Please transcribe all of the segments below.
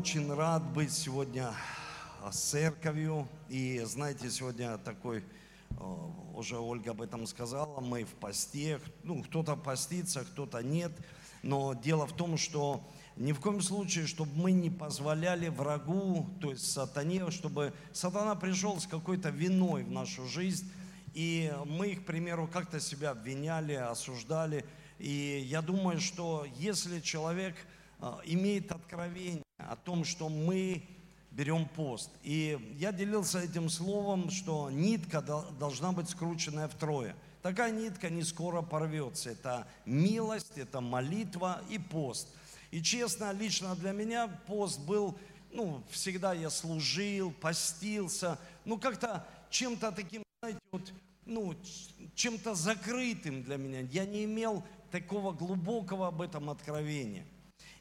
очень рад быть сегодня с церковью. И знаете, сегодня такой, э, уже Ольга об этом сказала, мы в посте. Ну, кто-то постится, кто-то нет. Но дело в том, что ни в коем случае, чтобы мы не позволяли врагу, то есть сатане, чтобы сатана пришел с какой-то виной в нашу жизнь, и мы их, к примеру, как-то себя обвиняли, осуждали. И я думаю, что если человек э, имеет откровение о том, что мы берем пост. И я делился этим словом, что нитка должна быть скрученная втрое. Такая нитка не скоро порвется. Это милость, это молитва и пост. И честно, лично для меня пост был, ну, всегда я служил, постился, ну, как-то чем-то таким, знаете, вот, ну, чем-то закрытым для меня. Я не имел такого глубокого об этом откровения.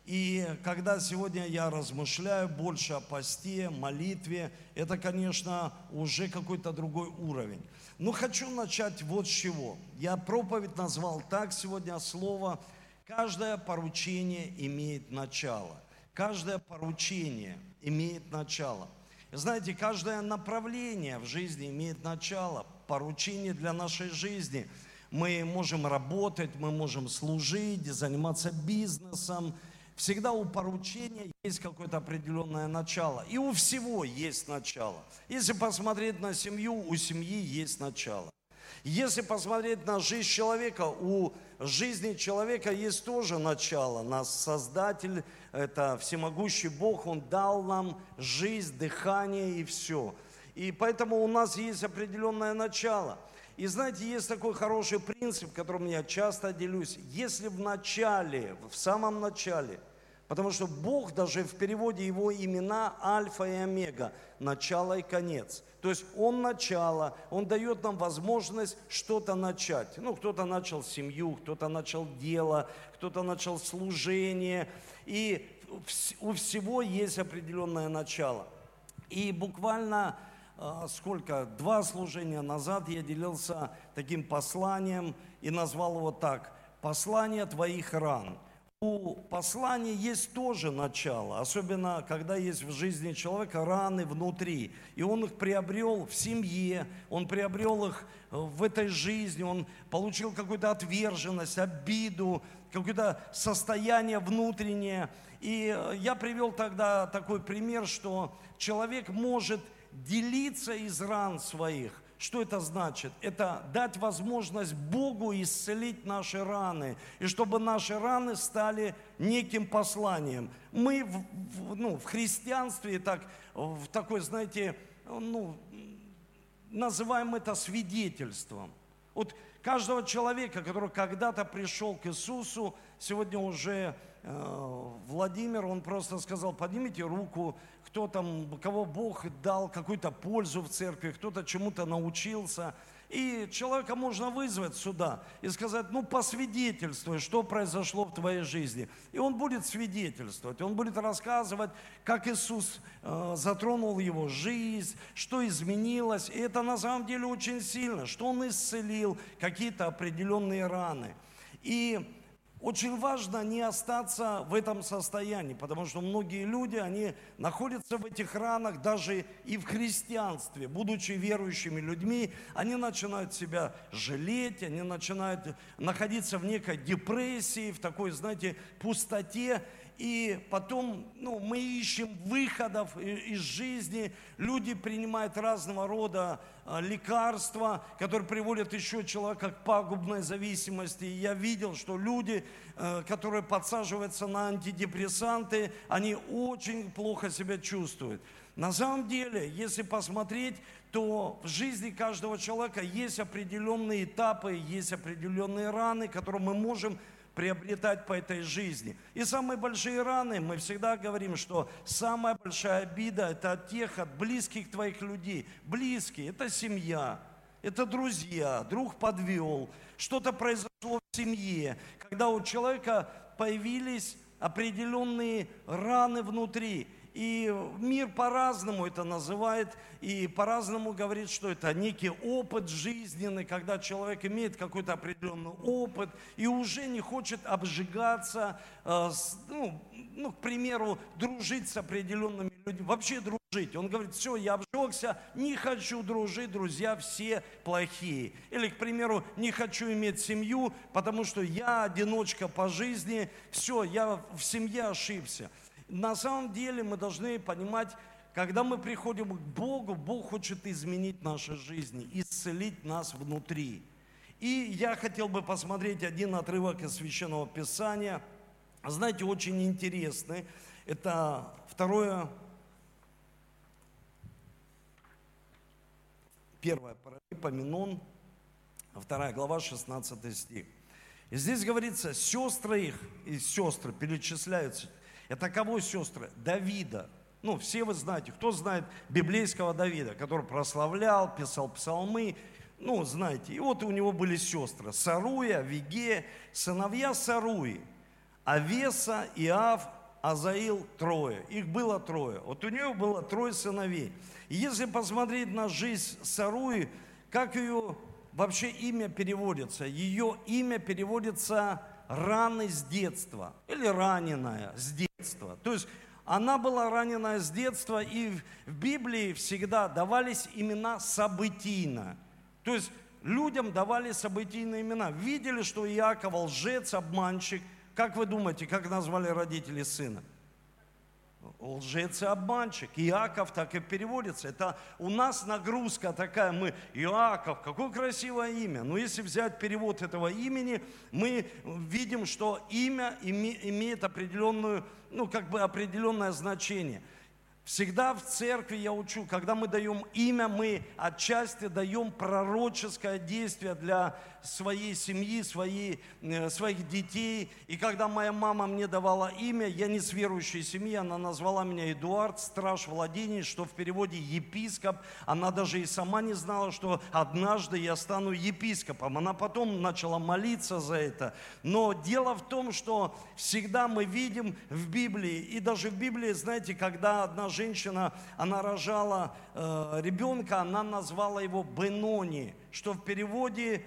И когда сегодня я размышляю больше о посте, молитве, это, конечно, уже какой-то другой уровень. Но хочу начать вот с чего. Я проповедь назвал так сегодня слово «Каждое поручение имеет начало». Каждое поручение имеет начало. Знаете, каждое направление в жизни имеет начало, поручение для нашей жизни. Мы можем работать, мы можем служить, заниматься бизнесом – Всегда у поручения есть какое-то определенное начало. И у всего есть начало. Если посмотреть на семью, у семьи есть начало. Если посмотреть на жизнь человека, у жизни человека есть тоже начало. Нас Создатель, это всемогущий Бог, Он дал нам жизнь, дыхание и все. И поэтому у нас есть определенное начало. И знаете, есть такой хороший принцип, которым я часто делюсь. Если в начале, в самом начале – Потому что Бог даже в переводе его имена Альфа и Омега, начало и конец. То есть Он начало, Он дает нам возможность что-то начать. Ну, кто-то начал семью, кто-то начал дело, кто-то начал служение. И у всего есть определенное начало. И буквально сколько, два служения назад я делился таким посланием и назвал его так «Послание твоих ран» у послания есть тоже начало, особенно когда есть в жизни человека раны внутри. И он их приобрел в семье, он приобрел их э, в этой жизни, он получил какую-то отверженность, обиду, какое-то состояние внутреннее. И э, я привел тогда такой пример, что человек может делиться из ран своих – что это значит? Это дать возможность Богу исцелить наши раны, и чтобы наши раны стали неким посланием. Мы в, ну, в христианстве так, в такой, знаете, ну, называем это свидетельством. Вот каждого человека, который когда-то пришел к Иисусу, сегодня уже э, Владимир, он просто сказал, поднимите руку, кто там, кого Бог дал какую-то пользу в церкви, кто-то чему-то научился. И человека можно вызвать сюда и сказать, ну, посвидетельствуй, что произошло в твоей жизни. И он будет свидетельствовать, он будет рассказывать, как Иисус э, затронул его жизнь, что изменилось. И это на самом деле очень сильно, что он исцелил какие-то определенные раны. И очень важно не остаться в этом состоянии, потому что многие люди, они находятся в этих ранах даже и в христианстве. Будучи верующими людьми, они начинают себя жалеть, они начинают находиться в некой депрессии, в такой, знаете, пустоте. И потом ну, мы ищем выходов из жизни. Люди принимают разного рода а, лекарства, которые приводят еще человека к пагубной зависимости. И я видел, что люди, э, которые подсаживаются на антидепрессанты, они очень плохо себя чувствуют. На самом деле, если посмотреть, то в жизни каждого человека есть определенные этапы, есть определенные раны, которые мы можем приобретать по этой жизни. И самые большие раны, мы всегда говорим, что самая большая обида – это от тех, от близких твоих людей. Близкие – это семья, это друзья, друг подвел, что-то произошло в семье, когда у человека появились определенные раны внутри. И мир по-разному это называет, и по-разному говорит, что это некий опыт жизненный, когда человек имеет какой-то определенный опыт и уже не хочет обжигаться, э, ну, ну, к примеру, дружить с определенными людьми, вообще дружить. Он говорит, все, я обжегся, не хочу дружить, друзья все плохие. Или, к примеру, не хочу иметь семью, потому что я одиночка по жизни, все, я в семье ошибся. На самом деле мы должны понимать, когда мы приходим к Богу, Бог хочет изменить наши жизни, исцелить нас внутри. И я хотел бы посмотреть один отрывок из Священного Писания. Знаете, очень интересный. Это второе, первое Паралипоменон, вторая глава, 16 стих. И здесь говорится, сестры их и сестры перечисляются это кого сестры? Давида. Ну, все вы знаете, кто знает библейского Давида, который прославлял, писал псалмы, ну, знаете. И вот у него были сестры. Саруя, Виге, сыновья Саруи, Авеса, Иав, Азаил трое. Их было трое. Вот у нее было трое сыновей. И если посмотреть на жизнь Саруи, как ее вообще имя переводится? Ее имя переводится раны с детства или раненая с детства. То есть она была ранена с детства, и в Библии всегда давались имена событийно. То есть людям давали событийные имена. Видели, что Иаков лжец, обманщик. Как вы думаете, как назвали родители сына? Лжец и обманщик. Иаков так и переводится. Это у нас нагрузка такая, мы, Иаков, какое красивое имя. Но если взять перевод этого имени, мы видим, что имя имеет определенную, ну, как бы определенное значение – Всегда в церкви я учу, когда мы даем имя, мы отчасти даем пророческое действие для своей семьи, своей, э, своих детей. И когда моя мама мне давала имя, я не с верующей семьи, она назвала меня Эдуард, страж владений, что в переводе епископ. Она даже и сама не знала, что однажды я стану епископом. Она потом начала молиться за это. Но дело в том, что всегда мы видим в Библии, и даже в Библии, знаете, когда одна женщина, она рожала э, ребенка, она назвала его Бенони, что в переводе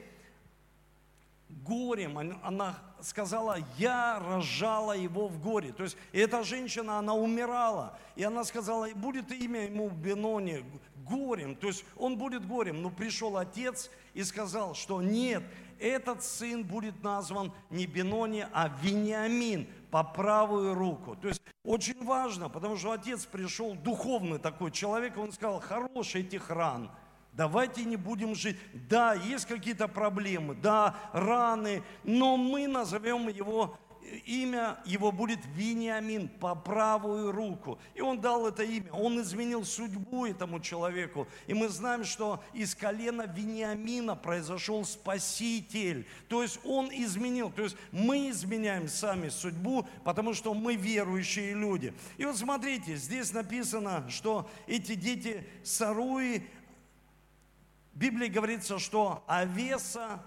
горем, она сказала, я рожала его в горе. То есть эта женщина, она умирала, и она сказала, будет имя ему Бенони, горем, то есть он будет горем. Но пришел отец и сказал, что нет, этот сын будет назван не Бенони, а Вениамин, по правую руку. То есть очень важно, потому что отец пришел, духовный такой человек, он сказал, хорош этих ран, давайте не будем жить. Да, есть какие-то проблемы, да, раны, но мы назовем его имя его будет Вениамин по правую руку. И он дал это имя. Он изменил судьбу этому человеку. И мы знаем, что из колена Вениамина произошел Спаситель. То есть он изменил. То есть мы изменяем сами судьбу, потому что мы верующие люди. И вот смотрите, здесь написано, что эти дети Саруи, в Библии говорится, что Авеса,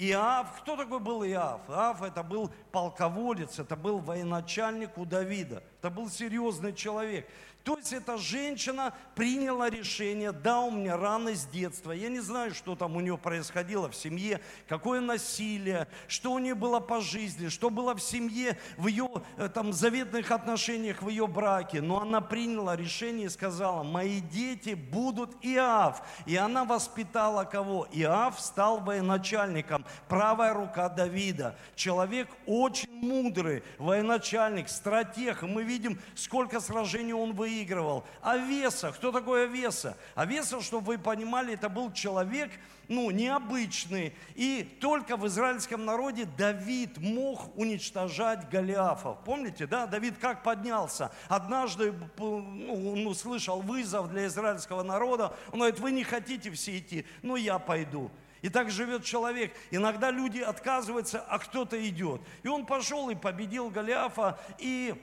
Иав, кто такой был Иав? Иав это был полководец, это был военачальник у Давида. Это был серьезный человек. То есть эта женщина приняла решение, да, у меня раны с детства, я не знаю, что там у нее происходило в семье, какое насилие, что у нее было по жизни, что было в семье, в ее э, там заветных отношениях, в ее браке, но она приняла решение и сказала, мои дети будут Иав. И она воспитала кого? Иав стал военачальником, правая рука Давида. Человек очень мудрый, военачальник, стратег. И мы видим, сколько сражений он выиграл выигрывал. Авеса, кто такой Авеса? Авеса, чтобы вы понимали, это был человек, ну, необычный. И только в израильском народе Давид мог уничтожать Голиафов. Помните, да, Давид как поднялся? Однажды ну, он услышал вызов для израильского народа. Он говорит, вы не хотите все идти, ну я пойду. И так живет человек. Иногда люди отказываются, а кто-то идет. И он пошел и победил Голиафа. И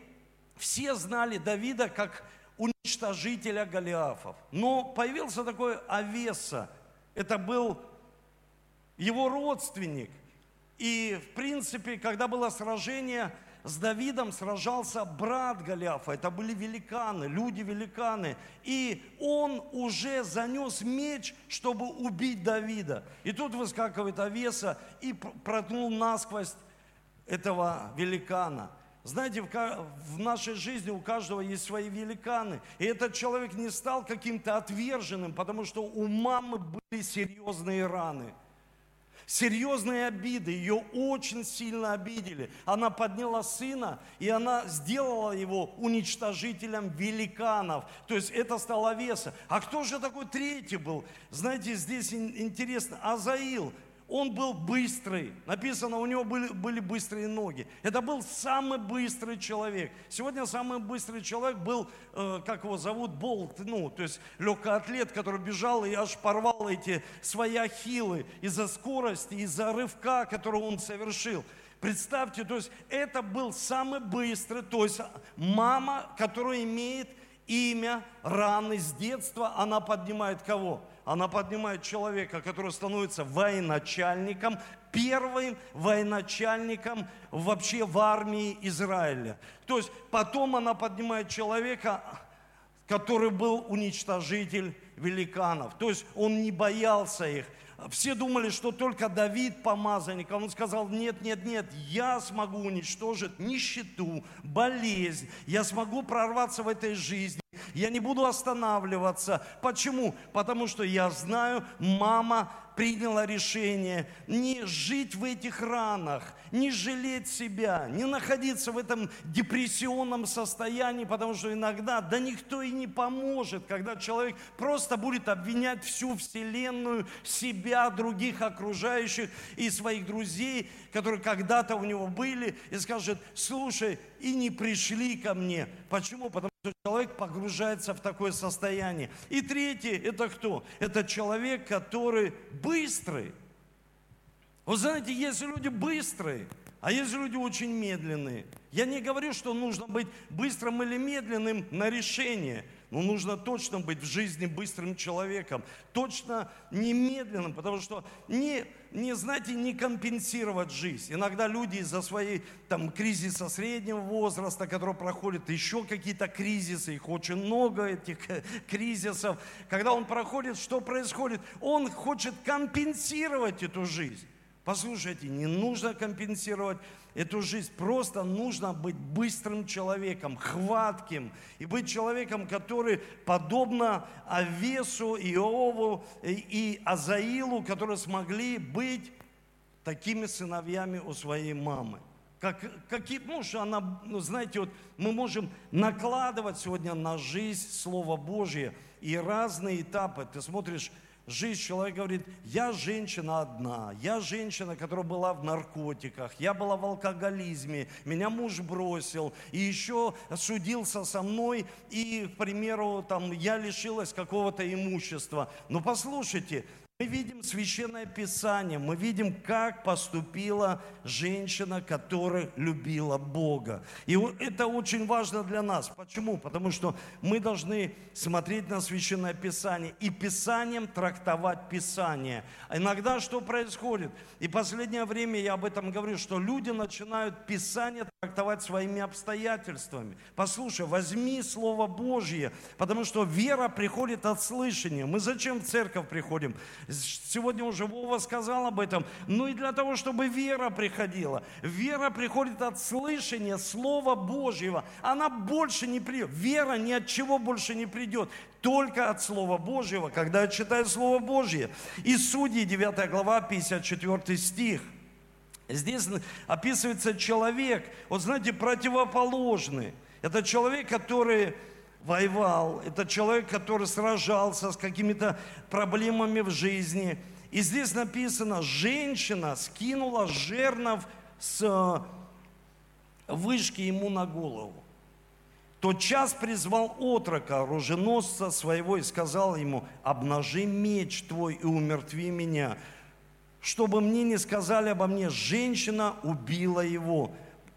все знали Давида как уничтожителя Голиафов. Но появился такой Авеса. Это был его родственник. И, в принципе, когда было сражение, с Давидом сражался брат Голиафа. Это были великаны, люди-великаны. И он уже занес меч, чтобы убить Давида. И тут выскакивает Овеса и проткнул насквозь этого великана. Знаете, в нашей жизни у каждого есть свои великаны. И этот человек не стал каким-то отверженным, потому что у мамы были серьезные раны. Серьезные обиды, ее очень сильно обидели. Она подняла сына, и она сделала его уничтожителем великанов. То есть это стало веса. А кто же такой третий был? Знаете, здесь интересно, Азаил, он был быстрый. Написано, у него были, были быстрые ноги. Это был самый быстрый человек. Сегодня самый быстрый человек был, э, как его зовут, Болт, ну, то есть легкоатлет, который бежал и аж порвал эти свои ахиллы из-за скорости, из-за рывка, который он совершил. Представьте, то есть это был самый быстрый, то есть мама, которая имеет имя раны с детства, она поднимает кого? Она поднимает человека, который становится военачальником, первым военачальником вообще в армии Израиля. То есть потом она поднимает человека, который был уничтожитель великанов. То есть он не боялся их. Все думали, что только Давид помазанник. А он сказал, нет, нет, нет, я смогу уничтожить нищету, болезнь. Я смогу прорваться в этой жизни. Я не буду останавливаться. Почему? Потому что я знаю, мама приняла решение не жить в этих ранах, не жалеть себя, не находиться в этом депрессионном состоянии, потому что иногда, да никто и не поможет, когда человек просто будет обвинять всю Вселенную, себя, других окружающих и своих друзей, которые когда-то у него были, и скажет, слушай, и не пришли ко мне. Почему? Потому что человек погружается в такое состояние. И третий, это кто? Это человек, который быстрый. Вы знаете, есть люди быстрые, а есть люди очень медленные. Я не говорю, что нужно быть быстрым или медленным на решение. Но нужно точно быть в жизни быстрым человеком, точно немедленным, потому что не, не знаете, не компенсировать жизнь. Иногда люди из-за своей там кризиса среднего возраста, который проходит, еще какие-то кризисы, их очень много, этих кризисов. Когда он проходит, что происходит? Он хочет компенсировать эту жизнь. Послушайте, не нужно компенсировать эту жизнь. Просто нужно быть быстрым человеком, хватким. И быть человеком, который подобно Овесу, Иову и Азаилу, которые смогли быть такими сыновьями у своей мамы. Как, какие, ну, что она, ну, знаете, вот мы можем накладывать сегодня на жизнь Слово Божье и разные этапы. Ты смотришь жизнь человек говорит, я женщина одна, я женщина, которая была в наркотиках, я была в алкоголизме, меня муж бросил, и еще судился со мной, и, к примеру, там, я лишилась какого-то имущества. Но послушайте, мы видим священное писание, мы видим, как поступила женщина, которая любила Бога. И это очень важно для нас. Почему? Потому что мы должны смотреть на священное писание и писанием трактовать писание. Иногда что происходит? И последнее время я об этом говорю, что люди начинают писание трактовать своими обстоятельствами. Послушай, возьми Слово Божье, потому что вера приходит от слышания. Мы зачем в церковь приходим? Сегодня уже Вова сказал об этом. Ну и для того, чтобы вера приходила. Вера приходит от слышания Слова Божьего. Она больше не придет. Вера ни от чего больше не придет. Только от Слова Божьего, когда я читаю Слово Божье. И Судьи, 9 глава, 54 стих. Здесь описывается человек, вот знаете, противоположный. Это человек, который воевал, это человек, который сражался с какими-то проблемами в жизни. И здесь написано, женщина скинула жернов с э, вышки ему на голову. Тот час призвал отрока, оруженосца своего, и сказал ему, обнажи меч твой и умертви меня, чтобы мне не сказали обо мне, женщина убила его.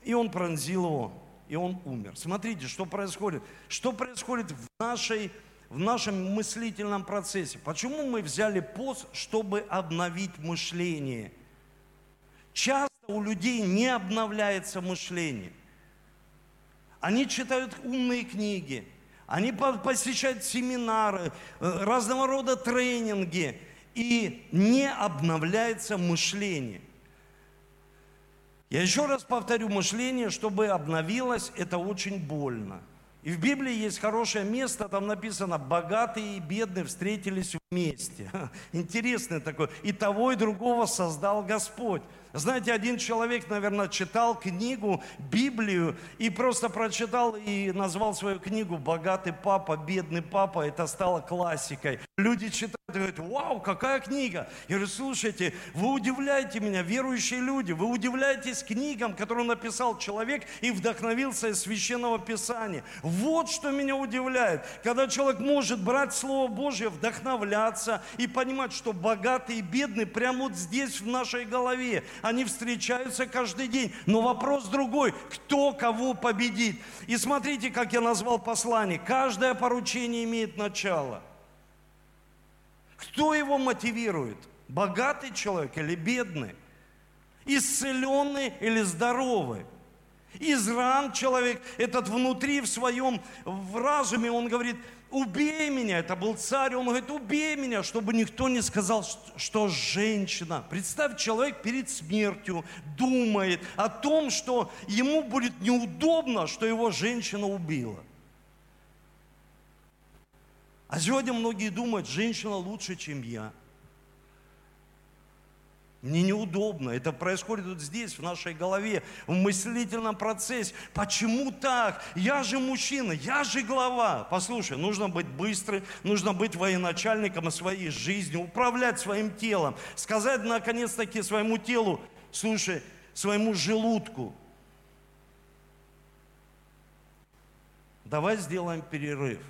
И он пронзил его и он умер. Смотрите, что происходит. Что происходит в, нашей, в нашем мыслительном процессе. Почему мы взяли пост, чтобы обновить мышление? Часто у людей не обновляется мышление. Они читают умные книги, они посещают семинары, э, разного рода тренинги, и не обновляется мышление. Я еще раз повторю, мышление, чтобы обновилось, это очень больно. И в Библии есть хорошее место, там написано, богатые и бедные встретились вместе. Интересное такое. И того, и другого создал Господь. Знаете, один человек, наверное, читал книгу, Библию, и просто прочитал и назвал свою книгу «Богатый папа, бедный папа». Это стало классикой. Люди читают и говорят, вау, какая книга. Я говорю, слушайте, вы удивляете меня, верующие люди, вы удивляетесь книгам, которые написал человек и вдохновился из Священного Писания. Вот что меня удивляет, когда человек может брать Слово Божье, вдохновляться и понимать, что богатый и бедный прямо вот здесь в нашей голове они встречаются каждый день. Но вопрос другой, кто кого победит. И смотрите, как я назвал послание. Каждое поручение имеет начало. Кто его мотивирует? Богатый человек или бедный? Исцеленный или здоровый? Изран человек, этот внутри в своем в разуме, он говорит, убей меня, это был царь, он говорит, убей меня, чтобы никто не сказал, что женщина. Представь, человек перед смертью думает о том, что ему будет неудобно, что его женщина убила. А сегодня многие думают, женщина лучше, чем я. Мне неудобно. Это происходит вот здесь, в нашей голове, в мыслительном процессе. Почему так? Я же мужчина, я же глава. Послушай, нужно быть быстрым, нужно быть военачальником своей жизни, управлять своим телом, сказать наконец-таки своему телу, слушай, своему желудку, давай сделаем перерыв,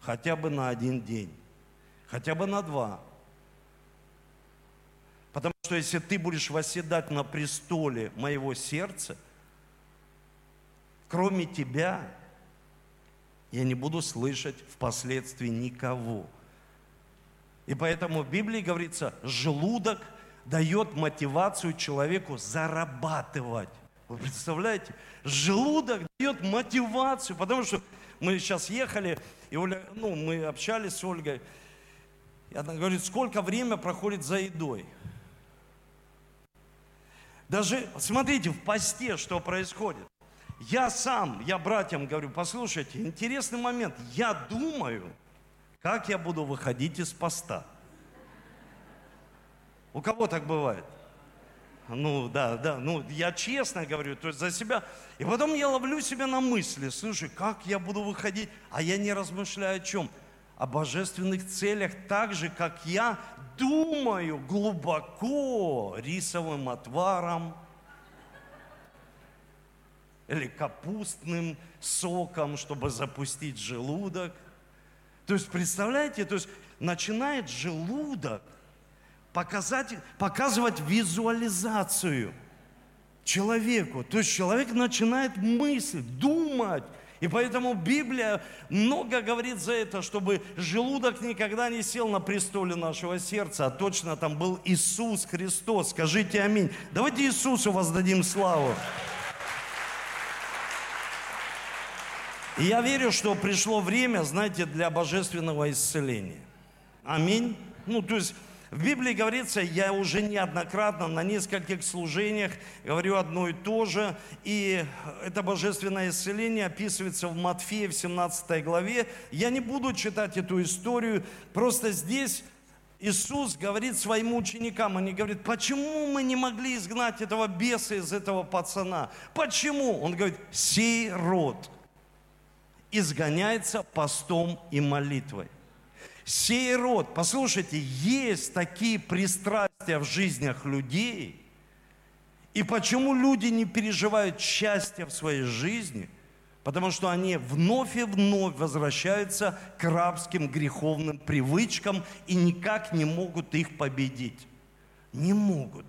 хотя бы на один день, хотя бы на два – Потому что если ты будешь восседать на престоле моего сердца, кроме тебя, я не буду слышать впоследствии никого. И поэтому в Библии говорится, желудок дает мотивацию человеку зарабатывать. Вы представляете? Желудок дает мотивацию, потому что мы сейчас ехали, и Оля, ну, мы общались с Ольгой, и она говорит, сколько время проходит за едой. Даже, смотрите, в посте что происходит. Я сам, я братьям говорю, послушайте, интересный момент. Я думаю, как я буду выходить из поста. У кого так бывает? Ну, да, да, ну, я честно говорю, то есть за себя. И потом я ловлю себя на мысли, слушай, как я буду выходить, а я не размышляю о чем? О божественных целях, так же, как я думаю глубоко рисовым отваром или капустным соком, чтобы запустить желудок. То есть, представляете, то есть начинает желудок показать, показывать визуализацию человеку. То есть человек начинает мыслить, думать, и поэтому Библия много говорит за это, чтобы желудок никогда не сел на престоле нашего сердца, а точно там был Иисус Христос. Скажите аминь. Давайте Иисусу воздадим славу. И я верю, что пришло время, знаете, для божественного исцеления. Аминь. Ну, то есть в Библии говорится, я уже неоднократно на нескольких служениях говорю одно и то же, и это божественное исцеление описывается в Матфея в 17 главе. Я не буду читать эту историю, просто здесь Иисус говорит своим ученикам, они говорят, почему мы не могли изгнать этого беса из этого пацана? Почему? Он говорит, сей род изгоняется постом и молитвой сей род. Послушайте, есть такие пристрастия в жизнях людей. И почему люди не переживают счастья в своей жизни? Потому что они вновь и вновь возвращаются к рабским греховным привычкам и никак не могут их победить. Не могут.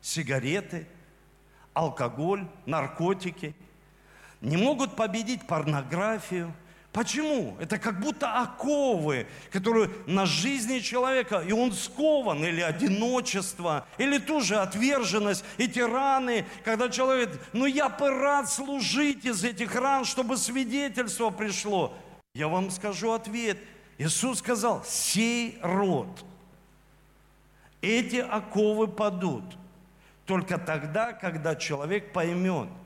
Сигареты, алкоголь, наркотики. Не могут победить порнографию – Почему? Это как будто оковы, которые на жизни человека, и он скован, или одиночество, или ту же отверженность, эти раны, когда человек ну я бы рад служить из этих ран, чтобы свидетельство пришло. Я вам скажу ответ. Иисус сказал, сей род, эти оковы падут только тогда, когда человек поймет –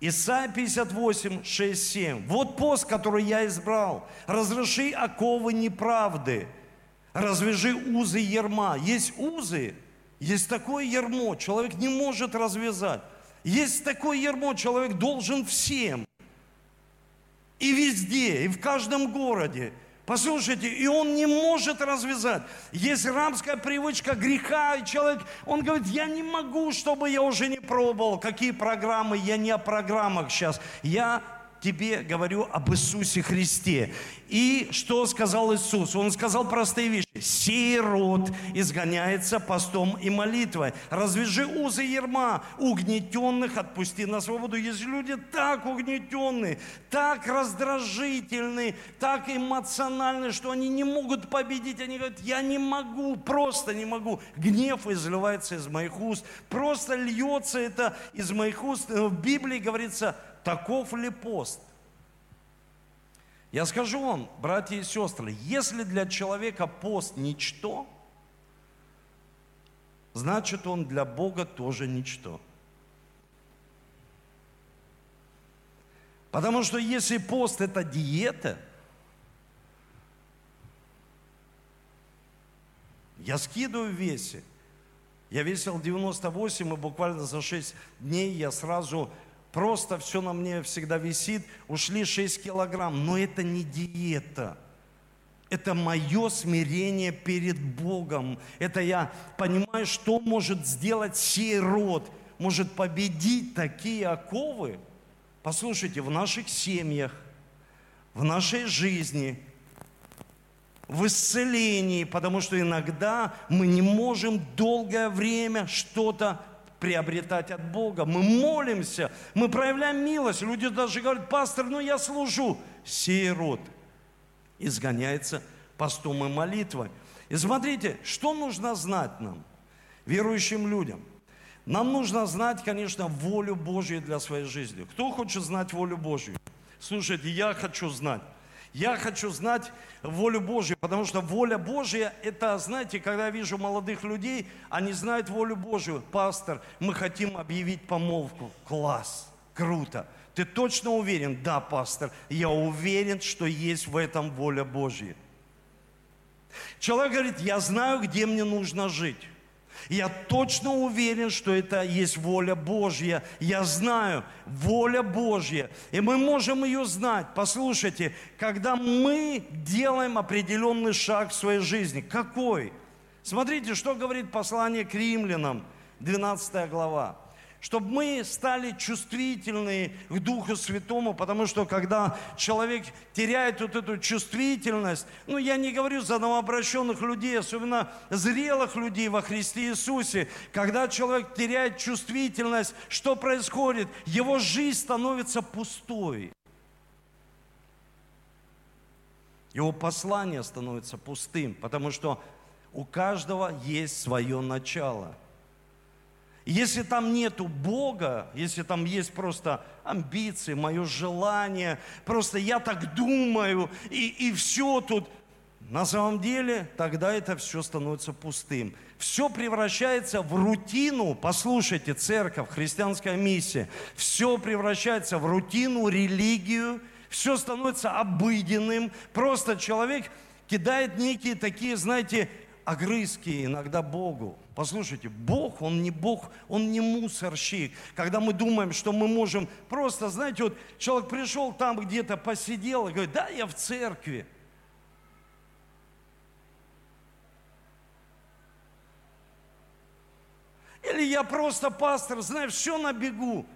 Исайя 58, 6, 7. Вот пост, который я избрал. Разреши оковы неправды. Развяжи узы ерма. Есть узы, есть такое ермо, человек не может развязать. Есть такое ермо, человек должен всем. И везде, и в каждом городе. Послушайте, и он не может развязать. Есть рабская привычка греха, и человек, он говорит, я не могу, чтобы я уже не пробовал. Какие программы? Я не о программах сейчас. Я тебе говорю об Иисусе Христе. И что сказал Иисус? Он сказал простые вещи. «Сей род изгоняется постом и молитвой. Развяжи узы ерма, угнетенных отпусти на свободу». Есть люди так угнетенные, так раздражительные, так эмоциональные, что они не могут победить. Они говорят, я не могу, просто не могу. Гнев изливается из моих уст, просто льется это из моих уст. В Библии говорится, таков ли пост? Я скажу вам, братья и сестры, если для человека пост ничто, значит он для Бога тоже ничто. Потому что если пост это диета, я скидываю в весе. Я весил 98, и буквально за 6 дней я сразу просто все на мне всегда висит, ушли 6 килограмм. Но это не диета. Это мое смирение перед Богом. Это я понимаю, что может сделать сей род. Может победить такие оковы. Послушайте, в наших семьях, в нашей жизни, в исцелении, потому что иногда мы не можем долгое время что-то приобретать от Бога. Мы молимся, мы проявляем милость. Люди даже говорят, пастор, ну я служу. Сей род изгоняется постом и молитвой. И смотрите, что нужно знать нам, верующим людям? Нам нужно знать, конечно, волю Божью для своей жизни. Кто хочет знать волю Божью? Слушайте, я хочу знать. Я хочу знать волю Божью, потому что воля Божья, это, знаете, когда я вижу молодых людей, они знают волю Божью. Пастор, мы хотим объявить помолвку. Класс, круто. Ты точно уверен? Да, пастор, я уверен, что есть в этом воля Божья. Человек говорит, я знаю, где мне нужно жить. Я точно уверен, что это есть воля Божья. Я знаю, воля Божья. И мы можем ее знать. Послушайте, когда мы делаем определенный шаг в своей жизни. Какой? Смотрите, что говорит послание к римлянам, 12 глава чтобы мы стали чувствительны к Духу Святому, потому что когда человек теряет вот эту чувствительность, ну я не говорю за новообращенных людей, особенно зрелых людей во Христе Иисусе, когда человек теряет чувствительность, что происходит? Его жизнь становится пустой. Его послание становится пустым, потому что у каждого есть свое начало – если там нету Бога, если там есть просто амбиции, мое желание, просто я так думаю, и, и все тут, на самом деле тогда это все становится пустым. Все превращается в рутину, послушайте, церковь, христианская миссия, все превращается в рутину, религию, все становится обыденным, просто человек кидает некие такие, знаете, огрызки иногда Богу. Послушайте, Бог, Он не Бог, Он не мусорщик. Когда мы думаем, что мы можем просто, знаете, вот человек пришел там где-то, посидел и говорит, да, я в церкви. Или я просто пастор, знаю, все на бегу.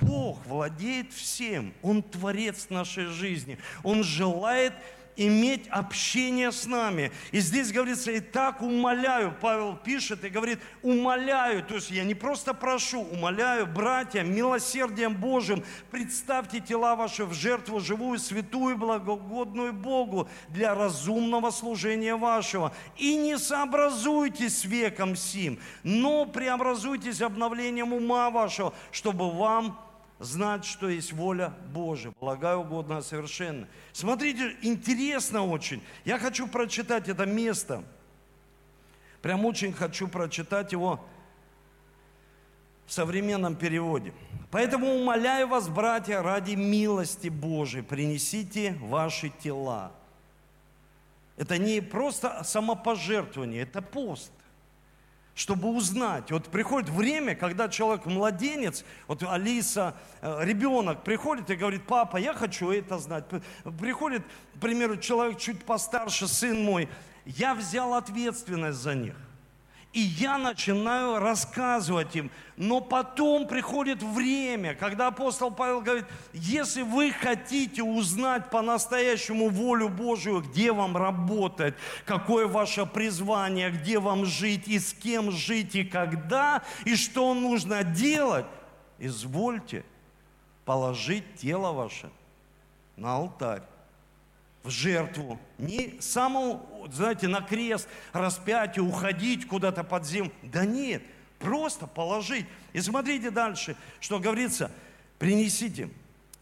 Бог владеет всем. Он творец нашей жизни. Он желает иметь общение с нами. И здесь говорится, и так умоляю, Павел пишет и говорит, умоляю, то есть я не просто прошу, умоляю, братья, милосердием Божьим, представьте тела ваши в жертву живую, святую, благогодную Богу для разумного служения вашего. И не сообразуйтесь с веком сим, но преобразуйтесь обновлением ума вашего, чтобы вам знать, что есть воля Божия, благая, угодная, совершенно. Смотрите, интересно очень. Я хочу прочитать это место. Прям очень хочу прочитать его в современном переводе. Поэтому умоляю вас, братья, ради милости Божией, принесите ваши тела. Это не просто самопожертвование, это пост чтобы узнать. Вот приходит время, когда человек младенец, вот Алиса, э, ребенок приходит и говорит, папа, я хочу это знать. Приходит, к примеру, человек чуть постарше, сын мой, я взял ответственность за них. И я начинаю рассказывать им. Но потом приходит время, когда апостол Павел говорит, если вы хотите узнать по-настоящему волю Божию, где вам работать, какое ваше призвание, где вам жить, и с кем жить, и когда, и что нужно делать, извольте положить тело ваше на алтарь в жертву. Не самому, знаете, на крест, распятие, уходить куда-то под землю. Да нет, просто положить. И смотрите дальше, что говорится, принесите.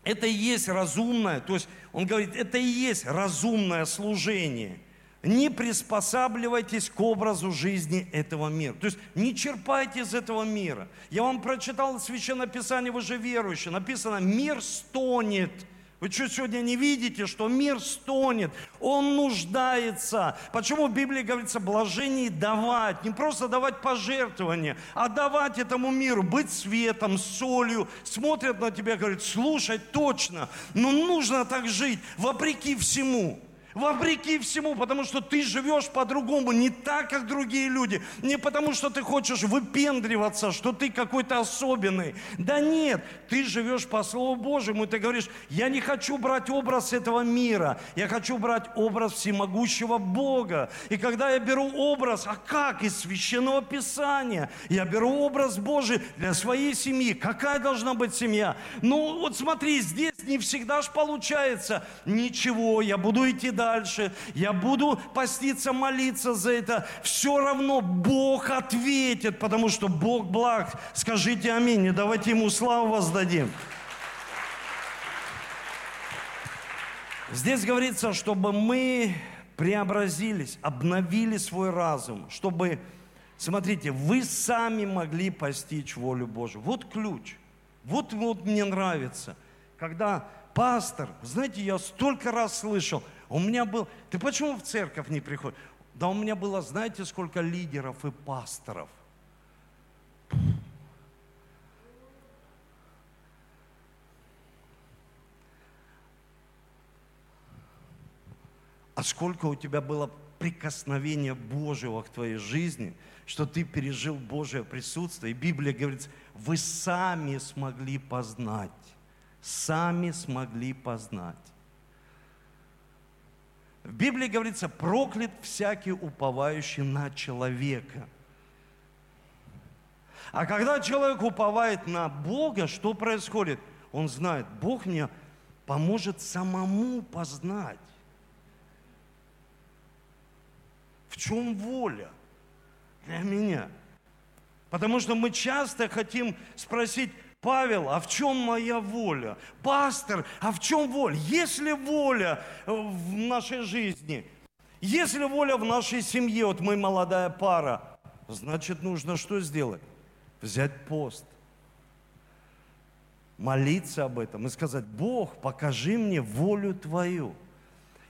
Это и есть разумное, то есть он говорит, это и есть разумное служение. Не приспосабливайтесь к образу жизни этого мира. То есть не черпайте из этого мира. Я вам прочитал Священное Писание, вы же верующие. Написано, мир стонет – вы что, сегодня не видите, что мир стонет, он нуждается. Почему в Библии говорится блажение давать, не просто давать пожертвования, а давать этому миру, быть светом, солью. Смотрят на тебя говорят, слушай, точно, но нужно так жить, вопреки всему вопреки всему, потому что ты живешь по-другому, не так, как другие люди, не потому, что ты хочешь выпендриваться, что ты какой-то особенный. Да нет, ты живешь по Слову Божьему, и ты говоришь, я не хочу брать образ этого мира, я хочу брать образ всемогущего Бога. И когда я беру образ, а как из Священного Писания, я беру образ Божий для своей семьи. Какая должна быть семья? Ну вот смотри, здесь не всегда ж получается. Ничего, я буду идти дальше дальше, я буду поститься, молиться за это, все равно Бог ответит, потому что Бог благ. Скажите аминь, и давайте Ему славу воздадим. Здесь говорится, чтобы мы преобразились, обновили свой разум, чтобы, смотрите, вы сами могли постичь волю Божию. Вот ключ. Вот, вот мне нравится, когда пастор, знаете, я столько раз слышал – у меня был... Ты почему в церковь не приходишь? Да у меня было, знаете, сколько лидеров и пасторов. А сколько у тебя было прикосновения Божьего к твоей жизни, что ты пережил Божье присутствие. И Библия говорит, вы сами смогли познать, сами смогли познать. В Библии говорится, проклят всякий уповающий на человека. А когда человек уповает на Бога, что происходит? Он знает, Бог мне поможет самому познать. В чем воля для меня? Потому что мы часто хотим спросить, Павел, а в чем моя воля? Пастор, а в чем воля? Есть ли воля э, в нашей жизни? Есть ли воля в нашей семье? Вот мы молодая пара. Значит, нужно что сделать? Взять пост. Молиться об этом и сказать, Бог, покажи мне волю Твою.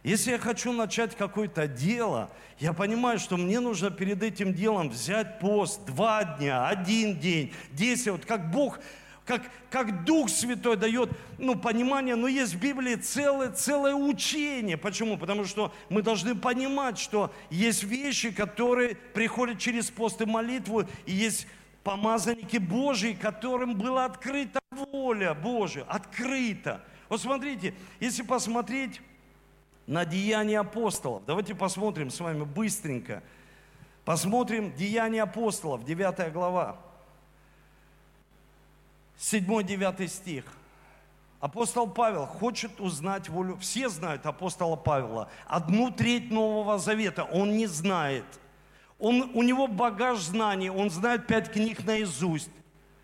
Если я хочу начать какое-то дело, я понимаю, что мне нужно перед этим делом взять пост два дня, один день, десять. Вот как Бог как, как Дух Святой дает ну, понимание, но есть в Библии целое, целое учение. Почему? Потому что мы должны понимать, что есть вещи, которые приходят через пост и молитву, и есть помазанники Божьи, которым была открыта воля Божия, открыта. Вот смотрите, если посмотреть на деяния апостолов. Давайте посмотрим с вами быстренько. Посмотрим Деяния апостолов, 9 глава. 7-9 стих. Апостол Павел хочет узнать волю. Все знают апостола Павла. Одну треть Нового Завета он не знает. Он, у него багаж знаний, он знает пять книг наизусть.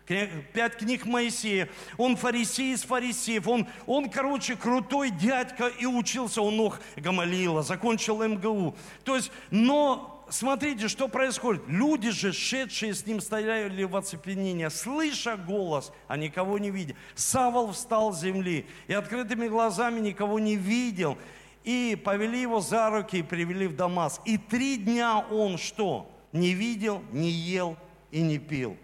Пять книг Моисея. Он фарисей из фарисеев. Он, он, короче, крутой дядька и учился у ног Гамалиила. Закончил МГУ. То есть, но смотрите, что происходит. Люди же, шедшие с ним, стояли в оцепенении, слыша голос, а никого не видя. Савол встал с земли и открытыми глазами никого не видел. И повели его за руки и привели в Дамас. И три дня он что? Не видел, не ел и не пил.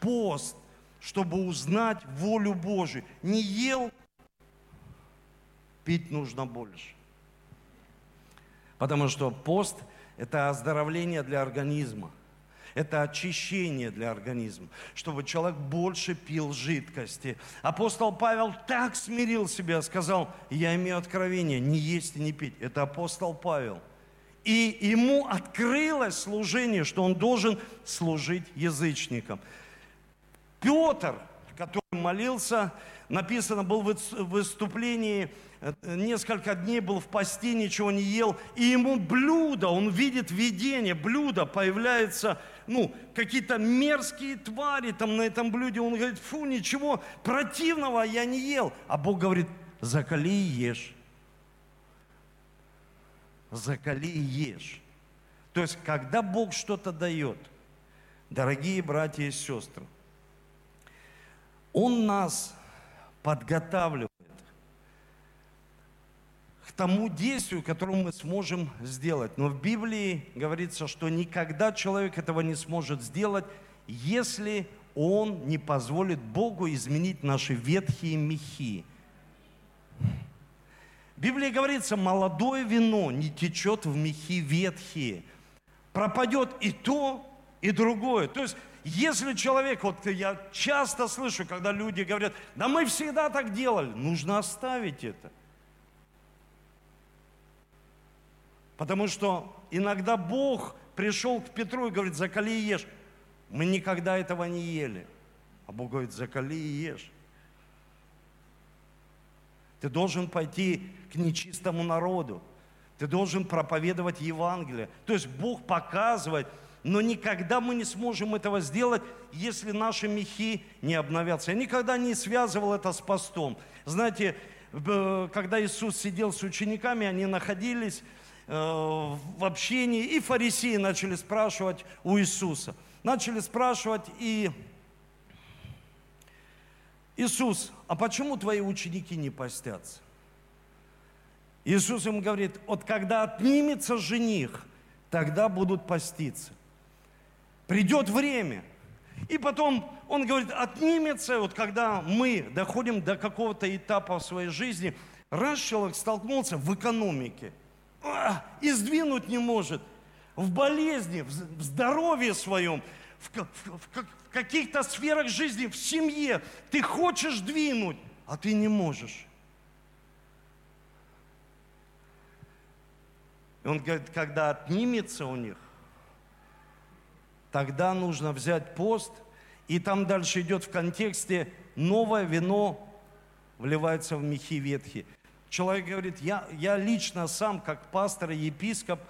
Пост, чтобы узнать волю Божию. Не ел, пить нужно больше. Потому что пост – это оздоровление для организма. Это очищение для организма, чтобы человек больше пил жидкости. Апостол Павел так смирил себя, сказал, я имею откровение, не есть и не пить. Это апостол Павел. И ему открылось служение, что он должен служить язычникам. Петр, который молился, написано, был в выступлении несколько дней был в посте, ничего не ел, и ему блюдо, он видит видение, блюдо, появляется, ну, какие-то мерзкие твари там на этом блюде, он говорит, фу, ничего противного я не ел, а Бог говорит, закали и ешь, закали и ешь. То есть, когда Бог что-то дает, дорогие братья и сестры, Он нас подготавливает тому действию, которое мы сможем сделать. Но в Библии говорится, что никогда человек этого не сможет сделать, если он не позволит Богу изменить наши ветхие мехи. В Библии говорится, молодое вино не течет в мехи ветхие. Пропадет и то, и другое. То есть, если человек, вот я часто слышу, когда люди говорят, да мы всегда так делали, нужно оставить это. Потому что иногда Бог пришел к Петру и говорит, закали и ешь. Мы никогда этого не ели. А Бог говорит, закали и ешь. Ты должен пойти к нечистому народу. Ты должен проповедовать Евангелие. То есть Бог показывает, но никогда мы не сможем этого сделать, если наши мехи не обновятся. Я никогда не связывал это с постом. Знаете, когда Иисус сидел с учениками, они находились Э, в общении, и фарисеи начали спрашивать у Иисуса. Начали спрашивать, и Иисус, а почему твои ученики не постятся? Иисус им говорит, вот когда отнимется жених, тогда будут поститься. Придет время. И потом он говорит, отнимется, вот когда мы доходим до какого-то этапа в своей жизни, раз человек столкнулся в экономике – и сдвинуть не может. В болезни, в здоровье своем, в, в, в, в каких-то сферах жизни, в семье. Ты хочешь двинуть, а ты не можешь. И он говорит, когда отнимется у них, тогда нужно взять пост, и там дальше идет в контексте новое вино вливается в мехи ветхие. Человек говорит, я, я лично сам, как пастор и епископ,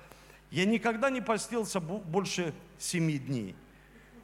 я никогда не постился больше семи дней.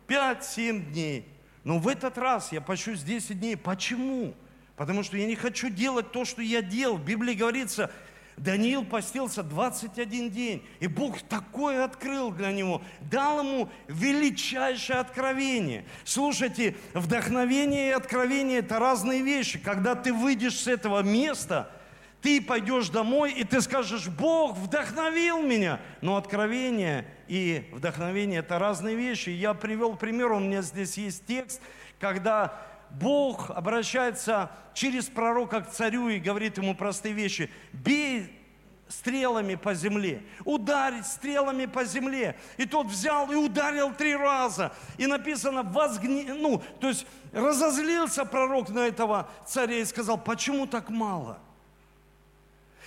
Пять-семь дней. Но в этот раз я пощусь 10 дней. Почему? Потому что я не хочу делать то, что я делал. В Библии говорится, Даниил постился 21 день, и Бог такое открыл для него, дал ему величайшее откровение. Слушайте, вдохновение и откровение – это разные вещи. Когда ты выйдешь с этого места – ты пойдешь домой, и ты скажешь, Бог вдохновил меня. Но откровение и вдохновение – это разные вещи. Я привел пример, у меня здесь есть текст, когда Бог обращается через пророка к царю и говорит ему простые вещи. Бей стрелами по земле, ударить стрелами по земле. И тот взял и ударил три раза. И написано, возгне... ну, то есть разозлился пророк на этого царя и сказал, почему так мало?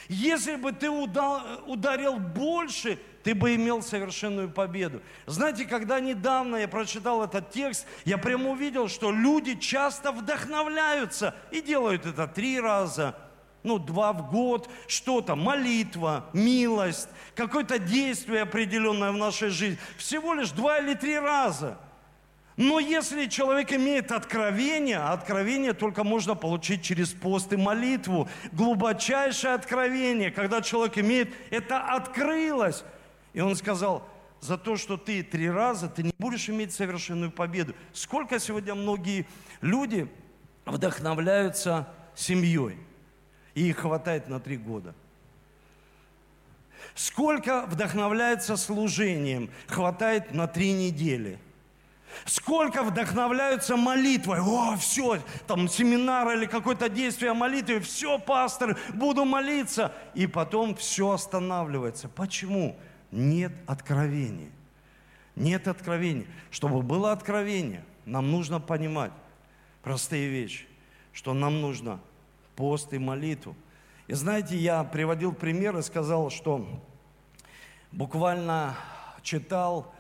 Если бы ты ударил больше, ты бы имел совершенную победу. Знаете, когда недавно я прочитал этот текст, я прямо увидел, что люди часто вдохновляются и делают это три раза, ну, два в год, что-то, молитва, милость, какое-то действие определенное в нашей жизни. Всего лишь два или три раза – но если человек имеет откровение, а откровение только можно получить через пост и молитву, глубочайшее откровение, когда человек имеет, это открылось. И он сказал, за то, что ты три раза, ты не будешь иметь совершенную победу. Сколько сегодня многие люди вдохновляются семьей, и их хватает на три года. Сколько вдохновляется служением, хватает на три недели – Сколько вдохновляются молитвой. О, все, там семинар или какое-то действие молитвы. Все, пастор, буду молиться. И потом все останавливается. Почему? Нет откровения. Нет откровения. Чтобы было откровение, нам нужно понимать простые вещи, что нам нужно пост и молитву. И знаете, я приводил пример и сказал, что буквально читал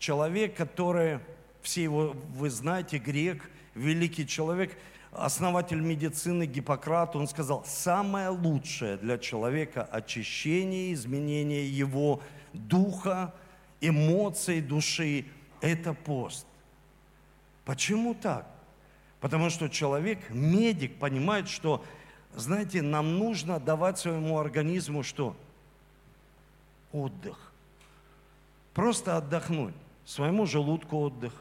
человек, который, все его, вы знаете, грек, великий человек, основатель медицины Гиппократ, он сказал, самое лучшее для человека очищение, изменение его духа, эмоций, души – это пост. Почему так? Потому что человек, медик, понимает, что, знаете, нам нужно давать своему организму что? Отдых. Просто отдохнуть своему желудку отдых,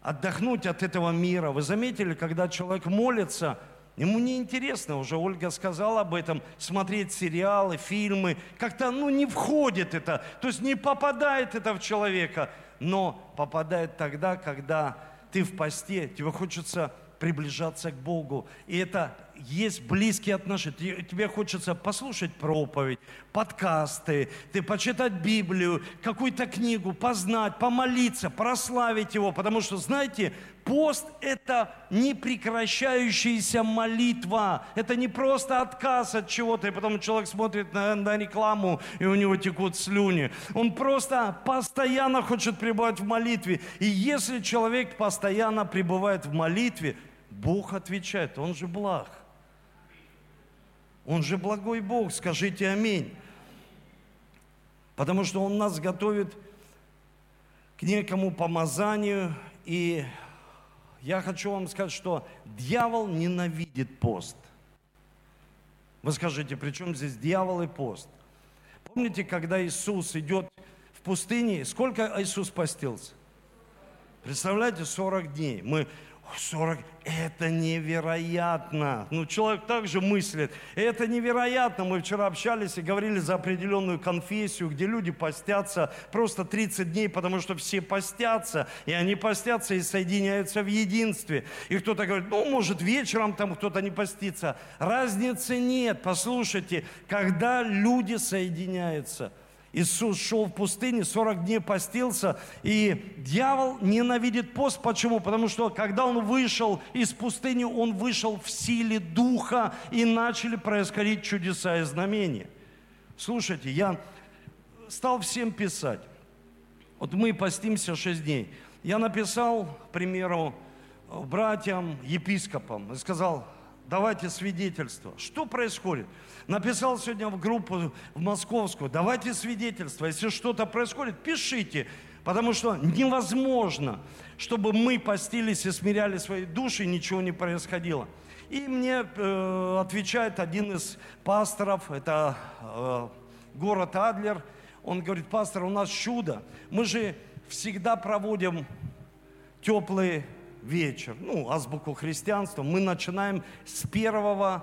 отдохнуть от этого мира. Вы заметили, когда человек молится, ему неинтересно, уже Ольга сказала об этом, смотреть сериалы, фильмы, как-то ну, не входит это, то есть не попадает это в человека, но попадает тогда, когда ты в посте, тебе хочется приближаться к Богу. И это есть близкие отношения. Тебе хочется послушать проповедь, подкасты, ты почитать Библию, какую-то книгу, познать, помолиться, прославить Его. Потому что, знаете, пост – это непрекращающаяся молитва. Это не просто отказ от чего-то, и потом человек смотрит на, на рекламу, и у него текут слюни. Он просто постоянно хочет пребывать в молитве. И если человек постоянно пребывает в молитве, Бог отвечает, Он же благ. Он же благой Бог, скажите аминь. Потому что Он нас готовит к некому помазанию. И я хочу вам сказать, что дьявол ненавидит пост. Вы скажете, при чем здесь дьявол и пост? Помните, когда Иисус идет в пустыне, сколько Иисус постился? Представляете, 40 дней. Мы 40, это невероятно. Ну, человек также мыслит, это невероятно. Мы вчера общались и говорили за определенную конфессию, где люди постятся просто 30 дней, потому что все постятся, и они постятся и соединяются в единстве. И кто-то говорит, ну, может, вечером там кто-то не постится. Разницы нет. Послушайте, когда люди соединяются – Иисус шел в пустыне, 40 дней постился, и дьявол ненавидит пост. Почему? Потому что когда он вышел из пустыни, он вышел в силе Духа, и начали происходить чудеса и знамения. Слушайте, я стал всем писать. Вот мы постимся 6 дней. Я написал, к примеру, братьям, епископам, и сказал, давайте свидетельство. Что происходит? Написал сегодня в группу в московскую, давайте свидетельство. Если что-то происходит, пишите. Потому что невозможно, чтобы мы постились и смиряли свои души, и ничего не происходило. И мне э, отвечает один из пасторов, это э, город Адлер, он говорит, пастор, у нас чудо. Мы же всегда проводим теплые вечер, ну, азбуку христианства, мы начинаем с 1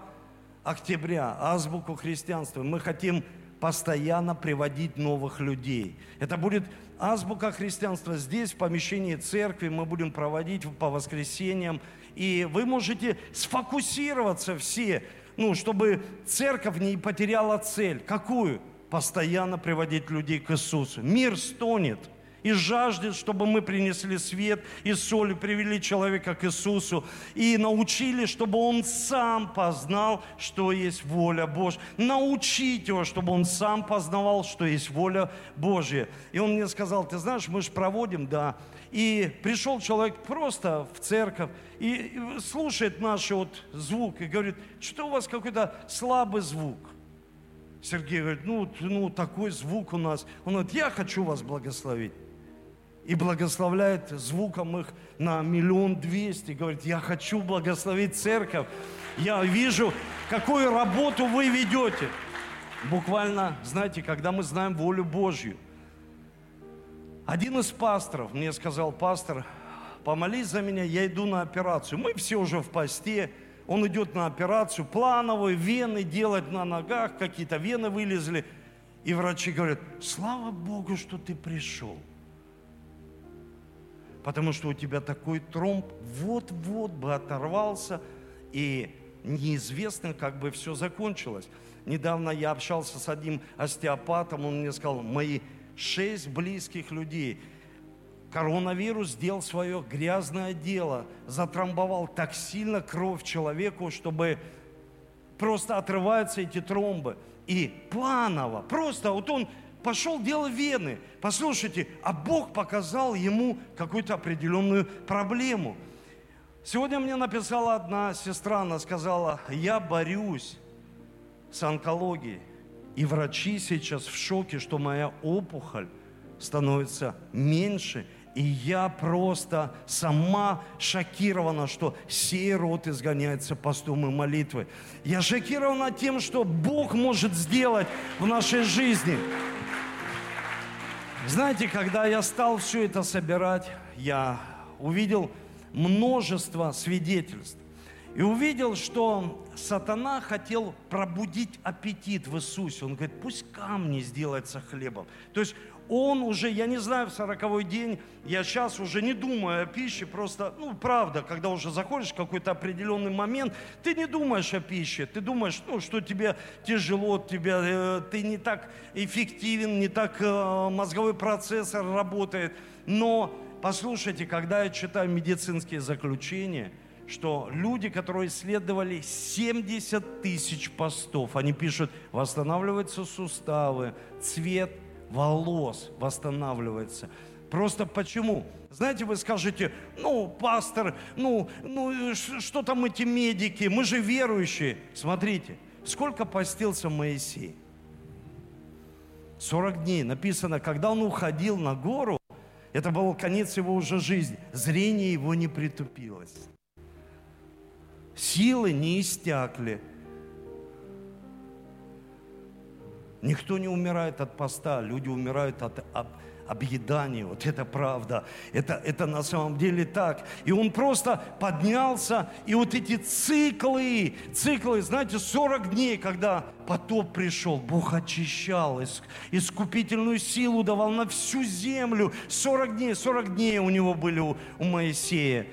октября, азбуку христианства. Мы хотим постоянно приводить новых людей. Это будет азбука христианства здесь, в помещении церкви, мы будем проводить по воскресеньям. И вы можете сфокусироваться все, ну, чтобы церковь не потеряла цель. Какую? Постоянно приводить людей к Иисусу. Мир стонет – и жаждет, чтобы мы принесли свет и соль, и привели человека к Иисусу, и научили, чтобы он сам познал, что есть воля Божья. Научить его, чтобы он сам познавал, что есть воля Божья. И он мне сказал, ты знаешь, мы же проводим, да, и пришел человек просто в церковь и слушает наш вот звук и говорит, что у вас какой-то слабый звук. Сергей говорит, ну, ну такой звук у нас. Он говорит, я хочу вас благословить. И благословляет звуком их на миллион двести. Говорит, я хочу благословить церковь. Я вижу, какую работу вы ведете. Буквально, знаете, когда мы знаем волю Божью, один из пасторов мне сказал, пастор, помолись за меня, я иду на операцию. Мы все уже в посте, он идет на операцию, плановую, вены делать на ногах, какие-то вены вылезли. И врачи говорят, слава Богу, что ты пришел. Потому что у тебя такой тромб вот-вот бы оторвался, и неизвестно, как бы все закончилось. Недавно я общался с одним остеопатом, он мне сказал, мои шесть близких людей. Коронавирус сделал свое грязное дело, затрамбовал так сильно кровь человеку, чтобы просто отрываются эти тромбы. И планово, просто вот он пошел делать вены. Послушайте, а Бог показал ему какую-то определенную проблему. Сегодня мне написала одна сестра, она сказала, я борюсь с онкологией. И врачи сейчас в шоке, что моя опухоль становится меньше. И я просто сама шокирована, что сей род изгоняется постом и молитвой. Я шокирована тем, что Бог может сделать в нашей жизни. Знаете, когда я стал все это собирать, я увидел множество свидетельств. И увидел, что сатана хотел пробудить аппетит в Иисусе. Он говорит, пусть камни сделаются хлебом. То есть он уже, я не знаю, в сороковой день, я сейчас уже не думаю о пище, просто, ну, правда, когда уже заходишь в какой-то определенный момент, ты не думаешь о пище, ты думаешь, ну, что тебе тяжело, тебя, э, ты не так эффективен, не так э, мозговой процессор работает. Но, послушайте, когда я читаю медицинские заключения – что люди, которые исследовали 70 тысяч постов, они пишут, восстанавливаются суставы, цвет волос восстанавливается. Просто почему? Знаете, вы скажете, ну, пастор, ну, ну, что там эти медики, мы же верующие. Смотрите, сколько постился Моисей? 40 дней. Написано, когда он уходил на гору, это был конец его уже жизни, зрение его не притупилось силы не истякли. Никто не умирает от поста, люди умирают от об, объедания. Вот это правда. Это, это на самом деле так. И он просто поднялся, и вот эти циклы, циклы, знаете, 40 дней, когда потоп пришел, Бог очищал, искупительную силу давал на всю землю. 40 дней, 40 дней у него были у, у Моисея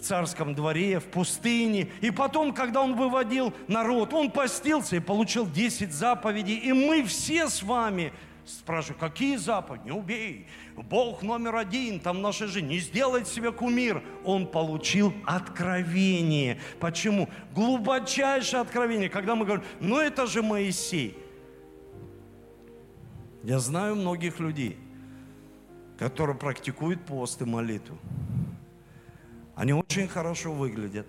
в царском дворе, в пустыне. И потом, когда он выводил народ, он постился и получил 10 заповедей. И мы все с вами спрашиваю, какие заповеди? Не убей. Бог номер один, там нашей жизни. Не сделай себе кумир. Он получил откровение. Почему? Глубочайшее откровение. Когда мы говорим, ну это же Моисей. Я знаю многих людей, которые практикуют пост и молитву. Они очень хорошо выглядят.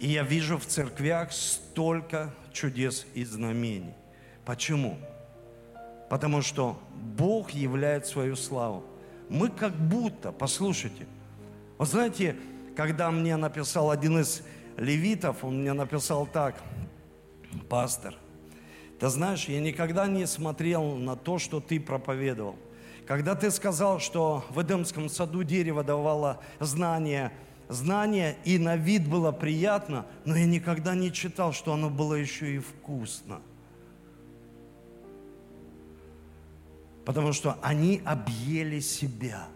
И я вижу в церквях столько чудес и знамений. Почему? Потому что Бог являет свою славу. Мы как будто, послушайте, вы знаете, когда мне написал один из левитов, он мне написал так, пастор, ты знаешь, я никогда не смотрел на то, что ты проповедовал – когда ты сказал, что в Эдемском саду дерево давало знания, знания и на вид было приятно, но я никогда не читал, что оно было еще и вкусно. Потому что они объели себя.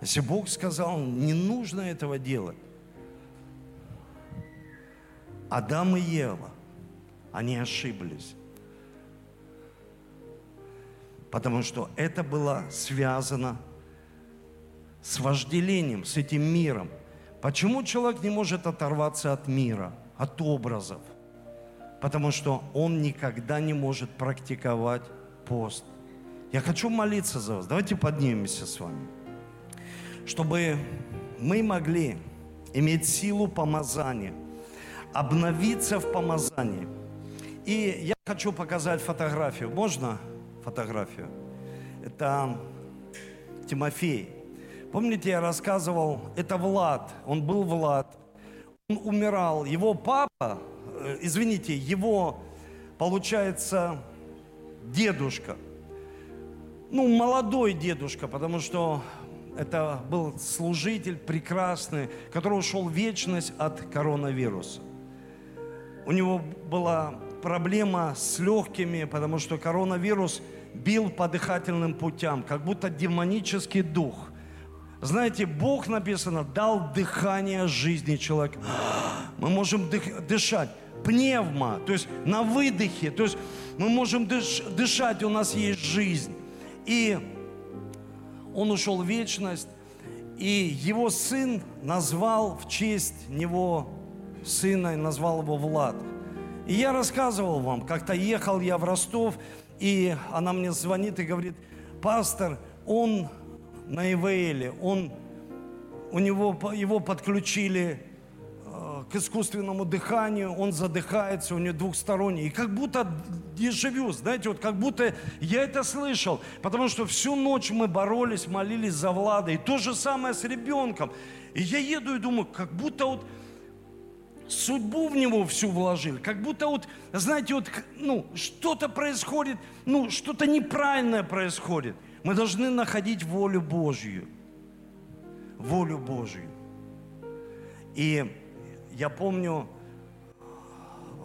Если Бог сказал, не нужно этого делать, Адам и Ева, они ошиблись. Потому что это было связано с вожделением, с этим миром. Почему человек не может оторваться от мира, от образов? Потому что он никогда не может практиковать пост. Я хочу молиться за вас. Давайте поднимемся с вами. Чтобы мы могли иметь силу помазания, обновиться в помазании. И я хочу показать фотографию. Можно фотографию? Это Тимофей. Помните, я рассказывал, это Влад, он был Влад, он умирал. Его папа, э, извините, его, получается, дедушка, ну, молодой дедушка, потому что это был служитель прекрасный, который ушел в вечность от коронавируса. У него была проблема с легкими, потому что коронавирус бил по дыхательным путям, как будто демонический дух. Знаете, Бог написано, дал дыхание жизни человеку. Мы можем дых, дышать. Пневма, то есть на выдохе, то есть мы можем дыш, дышать, у нас есть жизнь. И он ушел в вечность, и его сын назвал в честь него сына, назвал его Влад. И я рассказывал вам, как-то ехал я в Ростов, и она мне звонит и говорит, пастор, он на Ивейле, он, у него, его подключили э, к искусственному дыханию, он задыхается, у него двухсторонний. И как будто дежавю, знаете, вот как будто я это слышал, потому что всю ночь мы боролись, молились за Влада. И то же самое с ребенком. И я еду и думаю, как будто вот судьбу в него всю вложили, как будто вот, знаете, вот, ну, что-то происходит, ну, что-то неправильное происходит – мы должны находить волю Божью. Волю Божью. И я помню,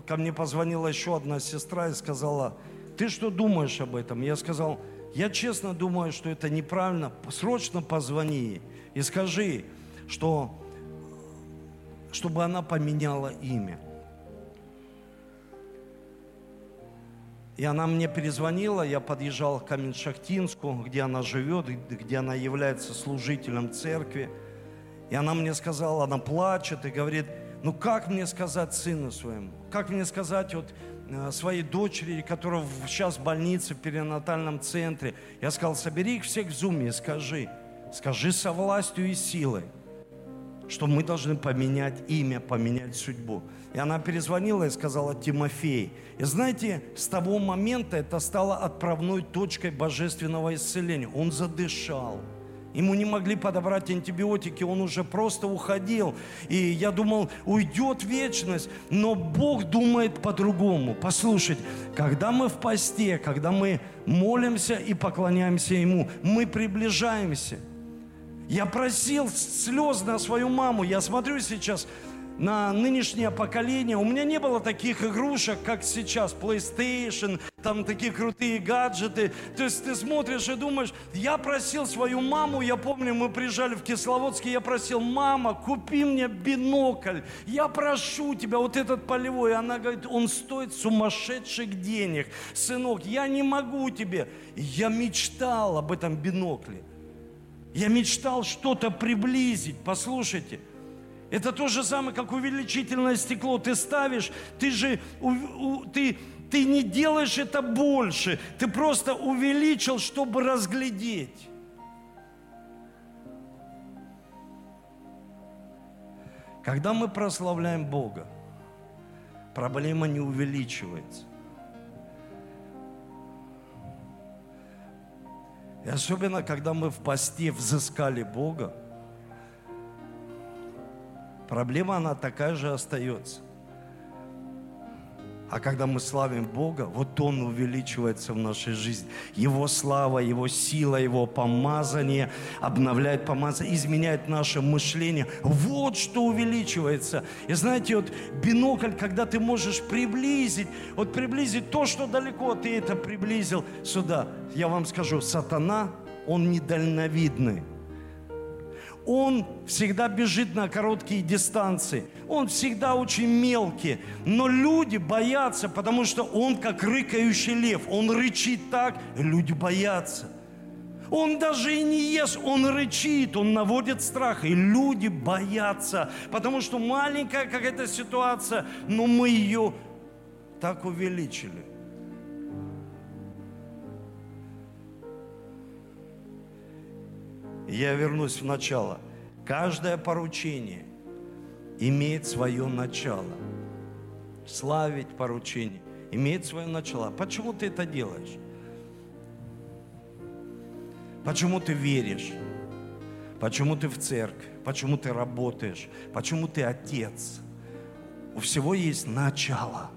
ко мне позвонила еще одна сестра и сказала, ты что думаешь об этом? Я сказал, я честно думаю, что это неправильно. Срочно позвони и скажи, что чтобы она поменяла имя. И она мне перезвонила, я подъезжал к Камень-Шахтинску, где она живет, где она является служителем церкви. И она мне сказала, она плачет и говорит, ну как мне сказать сыну своему? Как мне сказать вот э, своей дочери, которая сейчас в больнице, в перинатальном центре? Я сказал, собери их всех в зуме и скажи, скажи со властью и силой, что мы должны поменять имя, поменять судьбу. И она перезвонила и сказала, Тимофей. И знаете, с того момента это стало отправной точкой божественного исцеления. Он задышал. Ему не могли подобрать антибиотики, он уже просто уходил. И я думал, уйдет вечность, но Бог думает по-другому. Послушайте, когда мы в посте, когда мы молимся и поклоняемся Ему, мы приближаемся. Я просил слезно свою маму, я смотрю сейчас, на нынешнее поколение. У меня не было таких игрушек, как сейчас, PlayStation, там такие крутые гаджеты. То есть ты смотришь и думаешь, я просил свою маму, я помню, мы приезжали в Кисловодске, я просил, мама, купи мне бинокль, я прошу тебя, вот этот полевой. Она говорит, он стоит сумасшедших денег. Сынок, я не могу тебе. Я мечтал об этом бинокле. Я мечтал что-то приблизить. Послушайте, это то же самое, как увеличительное стекло. Ты ставишь, ты же, ты, ты не делаешь это больше. Ты просто увеличил, чтобы разглядеть. Когда мы прославляем Бога, проблема не увеличивается. И особенно, когда мы в посте взыскали Бога, Проблема, она такая же остается. А когда мы славим Бога, вот Он увеличивается в нашей жизни. Его слава, Его сила, Его помазание обновляет помазание, изменяет наше мышление. Вот что увеличивается. И знаете, вот бинокль, когда ты можешь приблизить, вот приблизить то, что далеко, ты это приблизил сюда. Я вам скажу, сатана, он недальновидный он всегда бежит на короткие дистанции. Он всегда очень мелкий. Но люди боятся, потому что он как рыкающий лев. Он рычит так, люди боятся. Он даже и не ест, он рычит, он наводит страх, и люди боятся, потому что маленькая какая-то ситуация, но мы ее так увеличили. Я вернусь в начало. Каждое поручение имеет свое начало. Славить поручение имеет свое начало. Почему ты это делаешь? Почему ты веришь? Почему ты в церкви? Почему ты работаешь? Почему ты отец? У всего есть начало.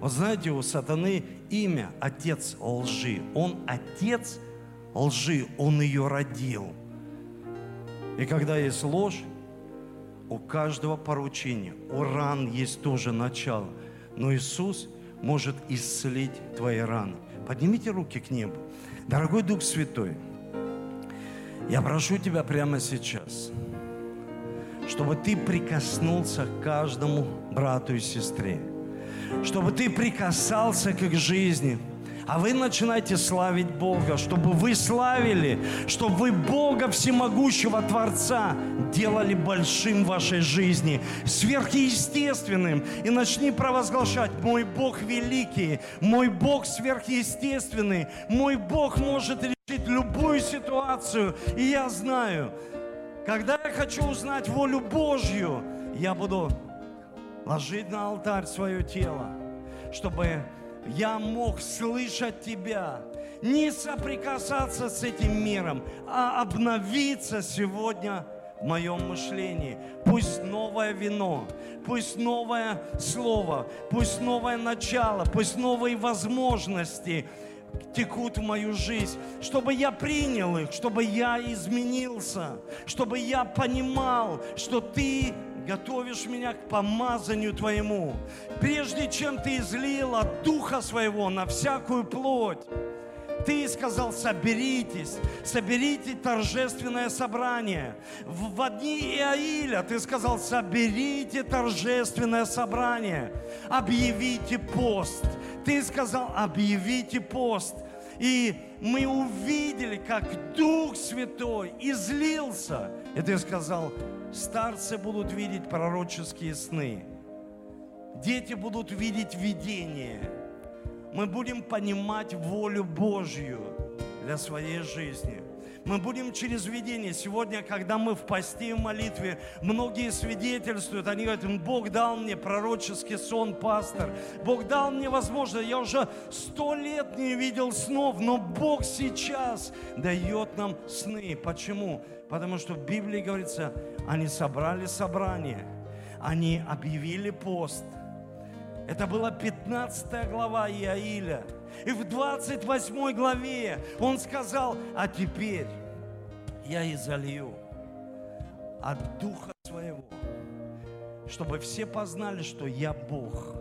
Вот знаете, у сатаны имя отец лжи. Он отец лжи, он ее родил. И когда есть ложь, у каждого поручения, у ран есть тоже начало. Но Иисус может исцелить твои раны. Поднимите руки к небу. Дорогой Дух Святой, я прошу Тебя прямо сейчас, чтобы Ты прикоснулся к каждому брату и сестре, чтобы Ты прикасался к их жизни – а вы начинаете славить Бога, чтобы вы славили, чтобы вы Бога Всемогущего Творца делали большим в вашей жизни, сверхъестественным. И начни провозглашать, мой Бог великий, мой Бог сверхъестественный, мой Бог может решить любую ситуацию. И я знаю, когда я хочу узнать волю Божью, я буду ложить на алтарь свое тело, чтобы я мог слышать Тебя, не соприкасаться с этим миром, а обновиться сегодня в моем мышлении. Пусть новое вино, пусть новое слово, пусть новое начало, пусть новые возможности текут в мою жизнь, чтобы я принял их, чтобы я изменился, чтобы я понимал, что Ты готовишь меня к помазанию Твоему. Прежде чем Ты излил Духа Своего на всякую плоть, ты сказал, соберитесь, соберите торжественное собрание. В, в дни Иаиля ты сказал, соберите торжественное собрание, объявите пост. Ты сказал, объявите пост. И мы увидели, как Дух Святой излился. И ты сказал, Старцы будут видеть пророческие сны. Дети будут видеть видение. Мы будем понимать волю Божью для своей жизни. Мы будем через видение. Сегодня, когда мы в посте и в молитве, многие свидетельствуют, они говорят, Бог дал мне пророческий сон, пастор. Бог дал мне возможность. Я уже сто лет не видел снов, но Бог сейчас дает нам сны. Почему? Потому что в Библии говорится, они собрали собрание, они объявили пост. Это была 15 глава Иаиля. И в 28 главе он сказал, а теперь я изолью от Духа Своего, чтобы все познали, что я Бог.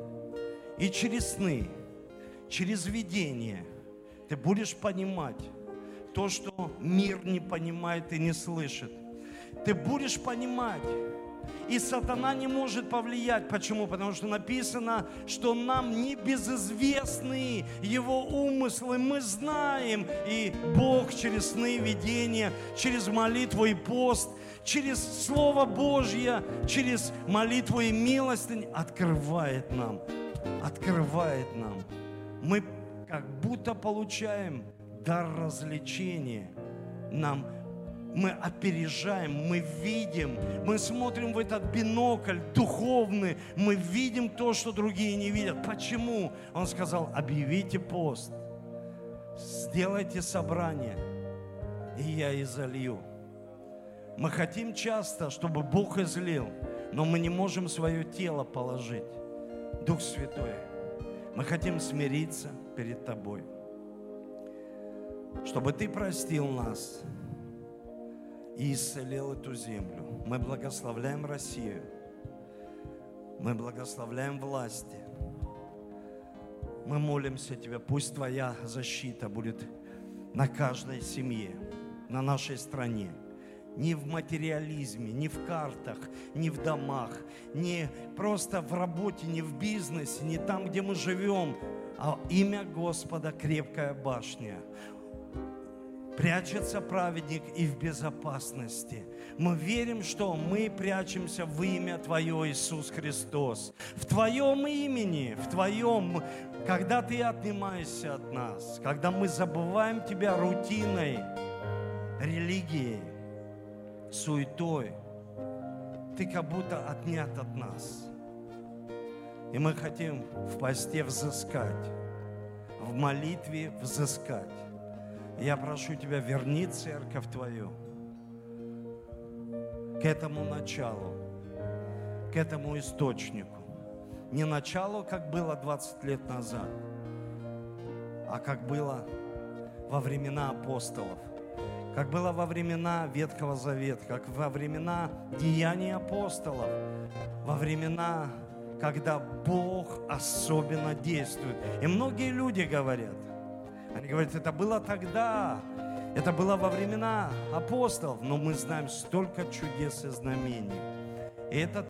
И через сны, через видение ты будешь понимать, то, что мир не понимает и не слышит. Ты будешь понимать, и сатана не может повлиять. Почему? Потому что написано, что нам не безызвестны его умыслы. Мы знаем, и Бог через сны, видения, через молитву и пост, через Слово Божье, через молитву и милостынь открывает нам. Открывает нам. Мы как будто получаем дар развлечения нам мы опережаем, мы видим, мы смотрим в этот бинокль духовный, мы видим то, что другие не видят. Почему? Он сказал, объявите пост, сделайте собрание, и я изолью. Мы хотим часто, чтобы Бог излил, но мы не можем свое тело положить. Дух Святой, мы хотим смириться перед Тобой чтобы Ты простил нас и исцелил эту землю. Мы благословляем Россию. Мы благословляем власти. Мы молимся Тебе, пусть Твоя защита будет на каждой семье, на нашей стране. не в материализме, не в картах, не в домах, не просто в работе, не в бизнесе, не там, где мы живем, а имя Господа крепкая башня. Прячется праведник и в безопасности. Мы верим, что мы прячемся в имя Твое, Иисус Христос. В Твоем имени, в Твоем, когда Ты отнимаешься от нас, когда мы забываем Тебя рутиной, религией, суетой, Ты как будто отнят от нас. И мы хотим в посте взыскать, в молитве взыскать. Я прошу Тебя, верни церковь Твою к этому началу, к этому источнику. Не началу, как было 20 лет назад, а как было во времена апостолов, как было во времена Ветхого Завета, как во времена деяний апостолов, во времена, когда Бог особенно действует. И многие люди говорят, они говорят, это было тогда, это было во времена апостолов, но мы знаем столько чудес и знамений. И это